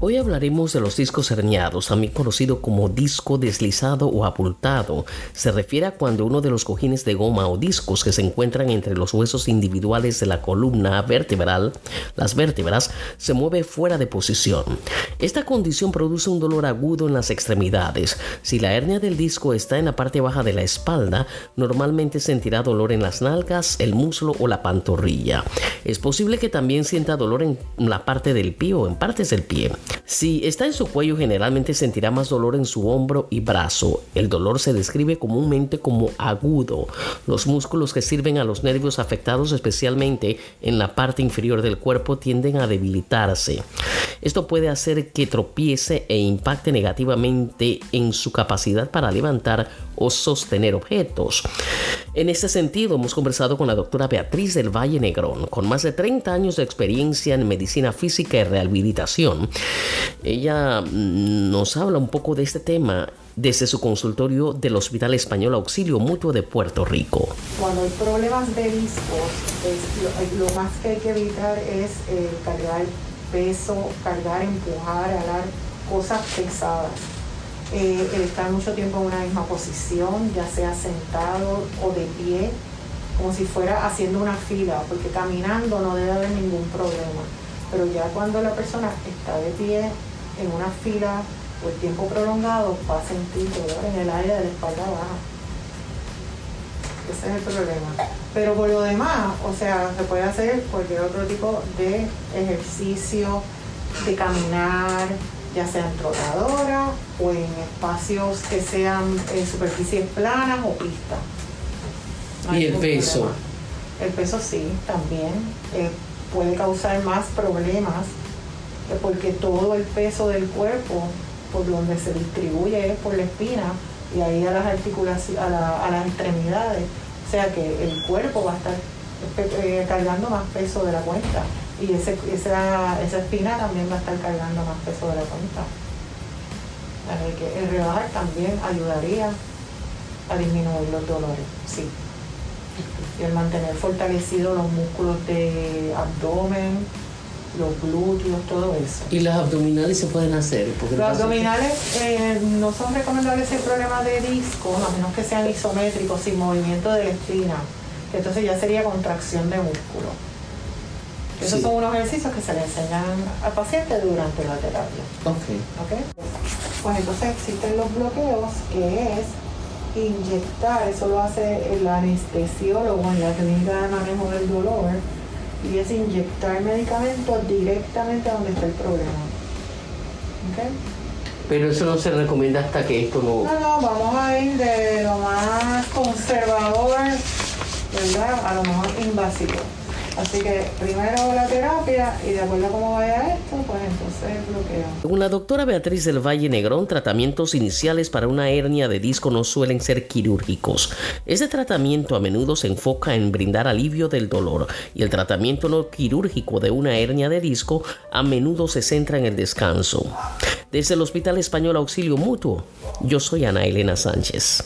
Hoy hablaremos de los discos herniados, también conocido como disco deslizado o abultado. Se refiere a cuando uno de los cojines de goma o discos que se encuentran entre los huesos individuales de la columna vertebral, las vértebras, se mueve fuera de posición. Esta condición produce un dolor agudo en las extremidades. Si la hernia del disco está en la parte baja de la espalda, normalmente sentirá dolor en las nalgas, el muslo o la pantorrilla. Es posible que también sienta dolor en la parte del pie o en partes del pie. Si está en su cuello, generalmente sentirá más dolor en su hombro y brazo. El dolor se describe comúnmente como agudo. Los músculos que sirven a los nervios afectados, especialmente en la parte inferior del cuerpo, tienden a debilitarse. Esto puede hacer que tropiece e impacte negativamente en su capacidad para levantar o sostener objetos. En este sentido, hemos conversado con la doctora Beatriz del Valle Negrón, con más de 30 años de experiencia en medicina física y rehabilitación. Ella mm, nos habla un poco de este tema desde su consultorio del Hospital Español Auxilio Mutuo de Puerto Rico. Cuando hay problemas de discos, lo, más que hay que evitar es eh, cargar peso, cargar, empujar, alar cosas pesadas. Eh, el estar mucho tiempo en una misma posición, ya sea sentado o de pie, como si fuera haciendo una fila, porque caminando no debe haber ningún problema. Pero ya cuando la persona está de pie en una fila por tiempo prolongado, va a sentir dolor en el área de la espalda baja. Ese es el problema. Pero por lo demás, o sea, se puede hacer cualquier otro tipo de ejercicio, de caminar, ya sea en trotadora o en espacios que sean en superficies planas o pistas. ¿Y el peso? El peso sí, también. Eh, puede causar más problemas eh, porque todo el peso del cuerpo por donde se distribuye es por la espina y ahí a las articulaciones, a, las extremidades. O sea que el cuerpo va a estar eh, cargando más peso de la cuenta y ese, esa, esa espina también va a estar cargando más peso de la cuenta. Así que el rebajar también ayudaría a disminuir los dolores, sí. Y el mantener fortalecidos los músculos de abdomen, los glúteos, todo eso. ¿Y las abdominales se pueden hacer? los abdominales eh, no son recomendables en problemas de disco, a menos que sean isométricos, sin movimiento de la espina. Entonces ya sería contracción de músculo. Esos son unos ejercicios que se le enseñan al paciente durante la terapia. Ok. Pues entonces existen los bloqueos, que es inyectar, eso lo hace el anestesiólogo en la clínica de manejo del dolor, y es inyectar medicamentos directamente donde está el problema. ¿Okay? Pero eso no se recomienda hasta que esto no... No, no, vamos a ir de lo más conservador, ¿verdad? A lo más invasivo. Así que primero la terapia y de cómo vaya esto, pues entonces bloqueo. Según la doctora Beatriz del Valle Negrón, tratamientos iniciales para una hernia de disco no suelen ser quirúrgicos. Este tratamiento a menudo se enfoca en brindar alivio del dolor y el tratamiento no quirúrgico de una hernia de disco a menudo se centra en el descanso. Desde el Hospital Español Auxilio Mutuo, yo soy Ana Elena Sánchez.